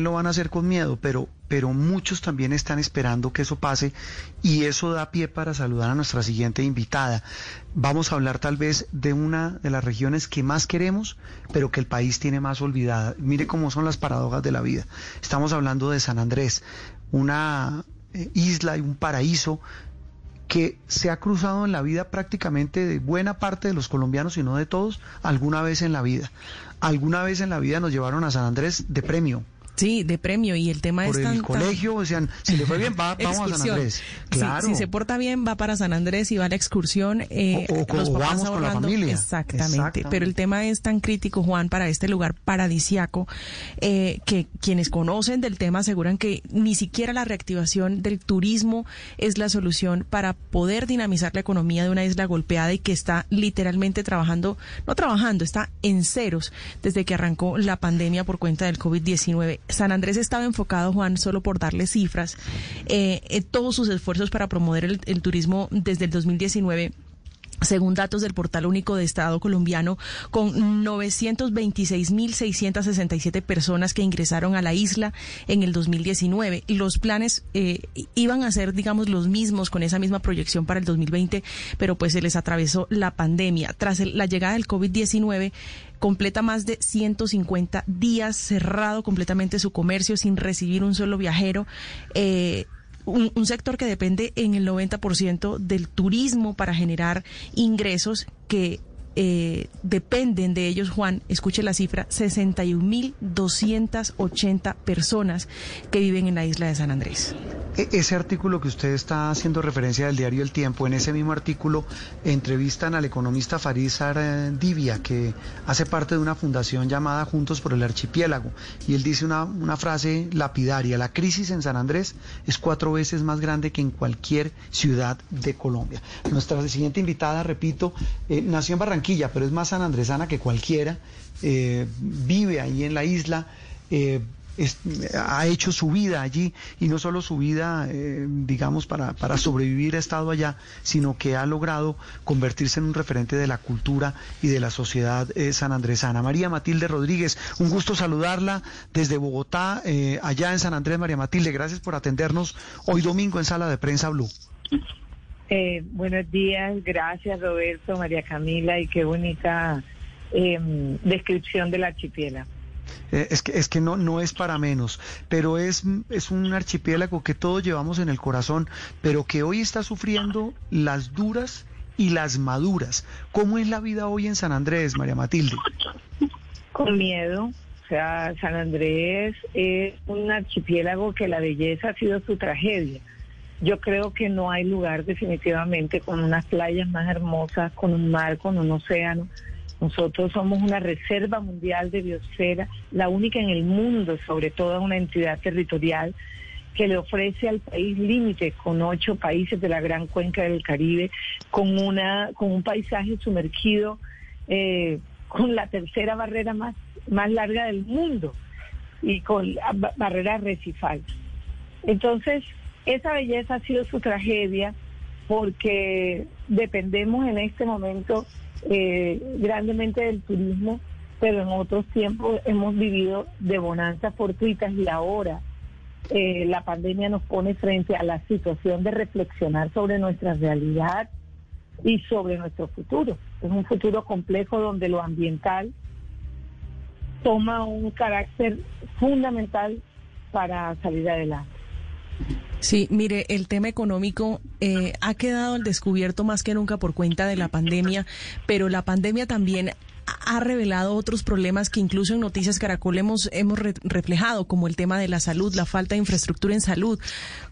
Lo van a hacer con miedo, pero, pero muchos también están esperando que eso pase y eso da pie para saludar a nuestra siguiente invitada. Vamos a hablar tal vez de una de las regiones que más queremos, pero que el país tiene más olvidada. Mire cómo son las paradojas de la vida. Estamos hablando de San Andrés, una eh, isla y un paraíso que se ha cruzado en la vida prácticamente de buena parte de los colombianos y no de todos, alguna vez en la vida. Alguna vez en la vida nos llevaron a San Andrés de premio. Sí, de premio y el tema Por es el tan, tan- colegio, decían, si le fue bien, va, vamos a San. Andrés. Sí, Claro. si se porta bien, va para San Andrés y va a la excursión. eh, O- o- los o papás vamos con la familia. Exactamente. Exactamente. Pero el tema es tan crítico, Juan, para este lugar paradisiaco, eh, que quienes conocen del tema aseguran que ni siquiera la reactivación del turismo es la solución para poder dinamizar la economía de una isla golpeada y que está literalmente trabajando, no trabajando, está en ceros desde que arrancó la pandemia por cuenta del COVID-19. San Andrés estaba enfocado, Juan, solo por darle cifras, eh, en todos sus esfuerzos para promover el, turismo desde el 2019 según datos del Portal Único de Estado colombiano, con 926.667 personas que ingresaron a la isla en el 2019. Los planes eh, iban a ser, digamos, los mismos con esa misma proyección para el 2020, pero pues se les atravesó la pandemia. Tras la llegada del COVID-19, completa más de 150 días cerrado completamente su comercio sin recibir un solo viajero. Eh, un, un sector que depende en el 90% del turismo para generar ingresos que eh, dependen de ellos, Juan, escuche la cifra, 61.280 personas que viven en la isla de San Andrés. E- Ese artículo que usted está haciendo referencia del diario El Tiempo, en ese mismo artículo entrevistan al economista Farid Divia, que hace parte de una fundación llamada Juntos por el Archipiélago, y él dice una, una frase lapidaria, la crisis en San Andrés es cuatro veces más grande que en cualquier ciudad de Colombia. Nuestra siguiente invitada, repito, eh, nació en Barranquilla, pero es más sanandresana que cualquiera, eh, vive ahí en la isla. eh, ha hecho su vida allí y no solo su vida, eh, digamos, para, para sobrevivir ha estado allá, sino que ha logrado convertirse en un referente de la cultura y de la sociedad eh, sanandresana. María Matilde Rodríguez, un gusto saludarla desde Bogotá, eh, allá en San Andrés. María Matilde, gracias por atendernos hoy domingo en Sala de Prensa Blue. Eh, buenos días, gracias Roberto, María Camila y qué bonita em, descripción del archipiélago. Eh, es que, es que no, no es para menos, pero es, es un archipiélago que todos llevamos en el corazón, pero que hoy está sufriendo las duras y las maduras. ¿Cómo es la vida hoy en San Andrés, María Matilde? Con miedo, o sea, San Andrés es un archipiélago que la belleza ha sido su tragedia. Yo creo que no hay lugar definitivamente con unas playas más hermosas, con un mar, con un océano. Nosotros somos una reserva mundial de biosfera, la única en el mundo, sobre todo una entidad territorial que le ofrece al país límites con ocho países de la gran cuenca del Caribe, con una con un paisaje sumergido, eh, con la tercera barrera más más larga del mundo y con la ba- barrera arrecifal. Entonces, esa belleza ha sido su tragedia porque dependemos en este momento eh, grandemente del turismo, pero en otros tiempos hemos vivido de bonanzas fortuitas y ahora eh, la pandemia nos pone frente a la situación de reflexionar sobre nuestra realidad y sobre nuestro futuro. Es un futuro complejo donde lo ambiental toma un carácter fundamental para salir adelante. Sí, mire, el tema económico eh, ha quedado al descubierto más que nunca por cuenta de la pandemia, pero la pandemia también ha revelado otros problemas que incluso en Noticias Caracol hemos, hemos reflejado, como el tema de la salud, la falta de infraestructura en salud.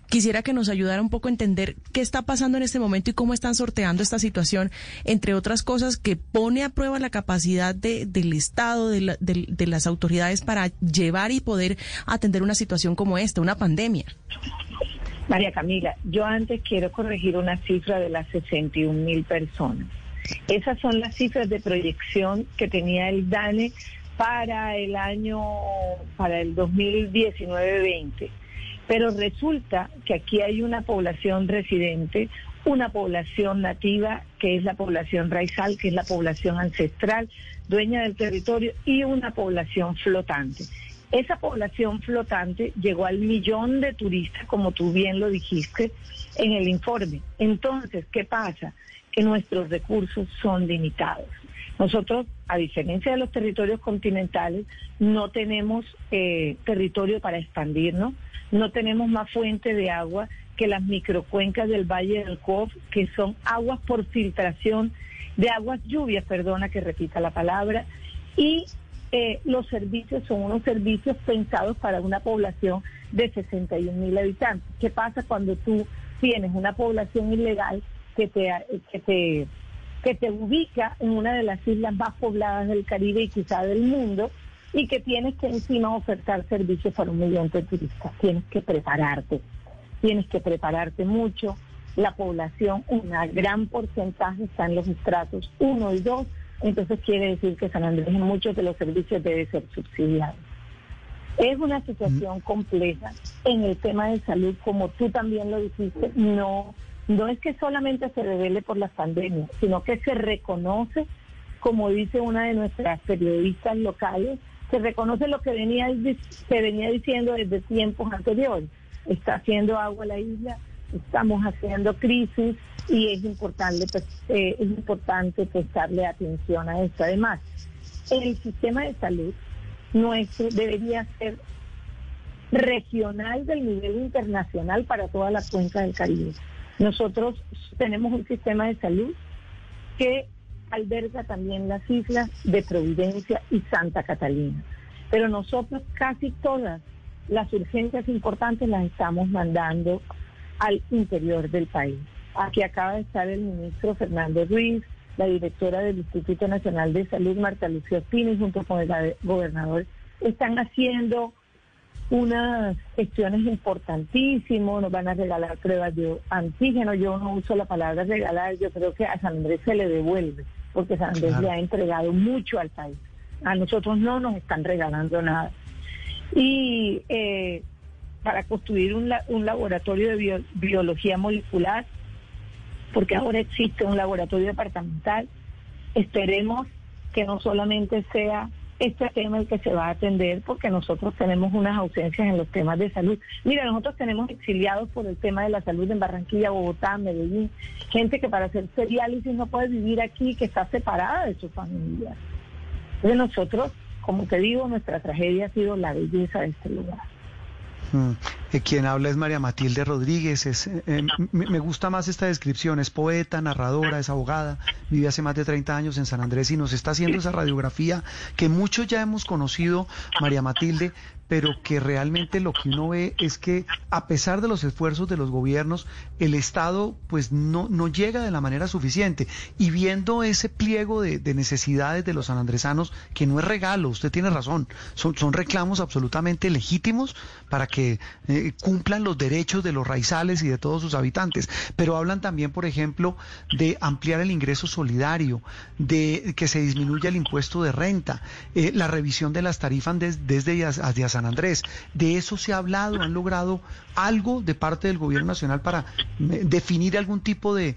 Quisiera que nos ayudara un poco a entender qué está pasando en este momento y cómo están sorteando esta situación, entre otras cosas que pone a prueba la capacidad de, del Estado, de, de las autoridades para llevar y poder atender una situación como esta, una pandemia. María Camila, yo antes quiero corregir una cifra de las 61 mil personas. Esas son las cifras de proyección que tenía el DANE para el año, para el 2019-20. Pero resulta que aquí hay una población residente, una población nativa, que es la población raizal, que es la población ancestral, dueña del territorio, y una población flotante. Esa población flotante llegó al millón de turistas, como tú bien lo dijiste en el informe. Entonces, ¿qué pasa? Que nuestros recursos son limitados. Nosotros, a diferencia de los territorios continentales, no tenemos eh, territorio para expandirnos, no tenemos más fuente de agua que las microcuencas del Valle del Cof, que son aguas por filtración, de aguas lluvias, perdona que repita la palabra, y eh, los servicios son unos servicios pensados para una población de 61 mil habitantes. ¿Qué pasa cuando tú tienes una población ilegal que te, que te, que te ubica en una de las islas más pobladas del Caribe y quizá del mundo? y que tienes que encima ofertar servicios para un millón de turistas. Tienes que prepararte, tienes que prepararte mucho. La población, un gran porcentaje está en los estratos 1 y 2, entonces quiere decir que San Andrés en muchos de los servicios debe ser subsidiado. Es una situación compleja en el tema de salud, como tú también lo dijiste, no, no es que solamente se revele por las pandemias, sino que se reconoce, como dice una de nuestras periodistas locales, se reconoce lo que venía, se venía diciendo desde tiempos anteriores. Está haciendo agua la isla, estamos haciendo crisis y es importante, pues, eh, es importante prestarle atención a esto. Además, el sistema de salud nuestro debería ser regional del nivel internacional para toda la cuenca del Caribe. Nosotros tenemos un sistema de salud que alberga también las islas de Providencia y Santa Catalina. Pero nosotros casi todas las urgencias importantes las estamos mandando al interior del país. Aquí acaba de estar el ministro Fernando Ruiz, la directora del Instituto Nacional de Salud, Marta Lucía Pini, junto con el gobernador, están haciendo unas gestiones importantísimas, nos van a regalar pruebas de antígeno, yo no uso la palabra regalar, yo creo que a San Andrés se le devuelve porque San Andrés le ha entregado mucho al país. A nosotros no nos están regalando nada. Y eh, para construir un, laboratorio de biología molecular, porque ahora existe un laboratorio departamental, esperemos que no solamente sea este tema el que se va a atender porque nosotros tenemos unas ausencias en los temas de salud. Mira, nosotros tenemos exiliados por el tema de la salud en Barranquilla, Bogotá, Medellín, gente que para hacer diálisis no puede vivir aquí, que está separada de su familia. Entonces nosotros, como te digo, nuestra tragedia ha sido la belleza de este lugar. Mm. Eh, quien habla es María Matilde Rodríguez. Es, eh, eh, me gusta más esta descripción. Es poeta, narradora, es abogada. Vive hace más de 30 años en San Andrés y nos está haciendo esa radiografía que muchos ya hemos conocido, María Matilde, pero que realmente lo que uno ve es que a pesar de los esfuerzos de los gobiernos, el Estado pues no, no llega de la manera suficiente. Y viendo ese pliego de, necesidades de los sanandresanos, que no es regalo, usted tiene razón, son, son reclamos absolutamente legítimos para que eh, cumplan los derechos de los raizales y de todos sus habitantes. Pero hablan también, por ejemplo, de ampliar el ingreso solidario, de que se disminuya el impuesto de renta, eh, la revisión de las tarifas desde hacia San Andrés. ¿De eso se ha hablado? ¿Han logrado algo de parte del gobierno nacional para eh, definir algún tipo de,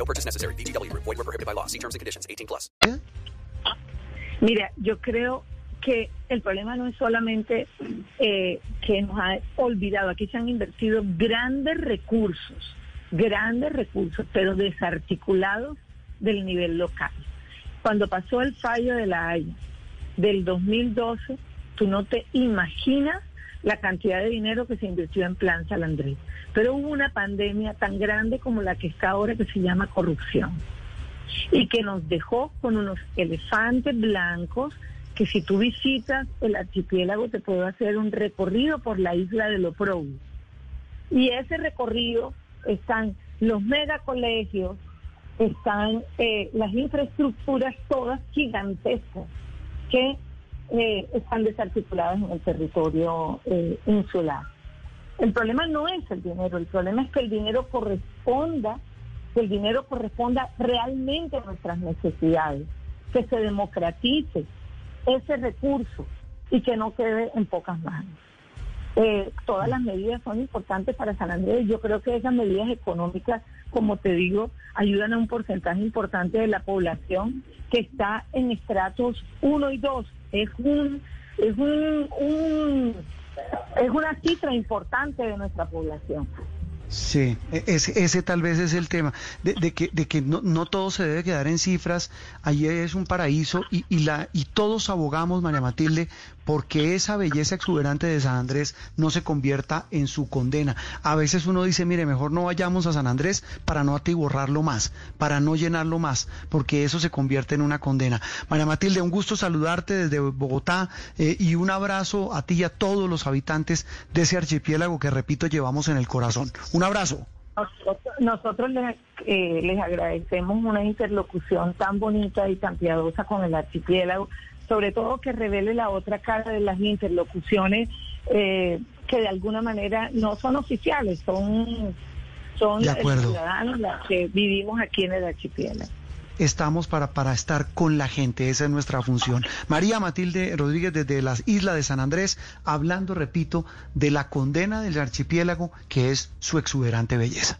No purchase necessary. Void, were prohibited by law. See terms and conditions 18 plus. Mira, yo creo que el problema no es solamente eh, que nos ha olvidado, aquí se han invertido grandes recursos, grandes recursos, pero desarticulados del nivel local. Cuando pasó el fallo de la Haya del 2012, tú no te imaginas la cantidad de dinero que se invirtió en Plan San Andrés. Pero hubo una pandemia tan grande como la que está ahora que se llama corrupción y que nos dejó con unos elefantes blancos que si tú visitas el archipiélago te puedo hacer un recorrido por la isla de Loprobu. Y ese recorrido están los megacolegios, están eh, las infraestructuras todas gigantescas que eh, están desarticuladas en el territorio eh, insular. El problema no es el dinero, el problema es que el dinero corresponda, que el dinero corresponda realmente a nuestras necesidades, que se democratice ese recurso y que no quede en pocas manos. Eh, todas las medidas son importantes para San Andrés. Yo creo que esas medidas económicas, como te digo, ayudan a un porcentaje importante de la población que está en estratos 1 y 2. Es un, es un, es una cifra importante de nuestra población. Sí, e, ese, ese tal vez es el tema, de, que, de que no, no, todo se debe quedar en cifras, allí es un paraíso y, y, la, y todos abogamos, María Matilde, porque esa belleza exuberante de San Andrés no se convierta en su condena. A veces uno dice, mire, mejor no vayamos a San Andrés para no atiborrarlo más, para no llenarlo más, porque eso se convierte en una condena. María Matilde, un gusto saludarte desde Bogotá eh, y un abrazo a ti y a todos los habitantes de ese archipiélago que, repito, llevamos en el corazón. Un abrazo. Nosotros, eh, les agradecemos una interlocución tan bonita y tan piadosa con el archipiélago sobre todo que revele la otra cara de las interlocuciones eh, que de alguna manera no son oficiales, son, son ciudadanos los que vivimos aquí en el archipiélago estamos para, para estar con la gente, esa es nuestra función. María Matilde Rodríguez desde las Islas de San Andrés, hablando, repito, de la condena del archipiélago que es su exuberante belleza.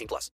18 plus.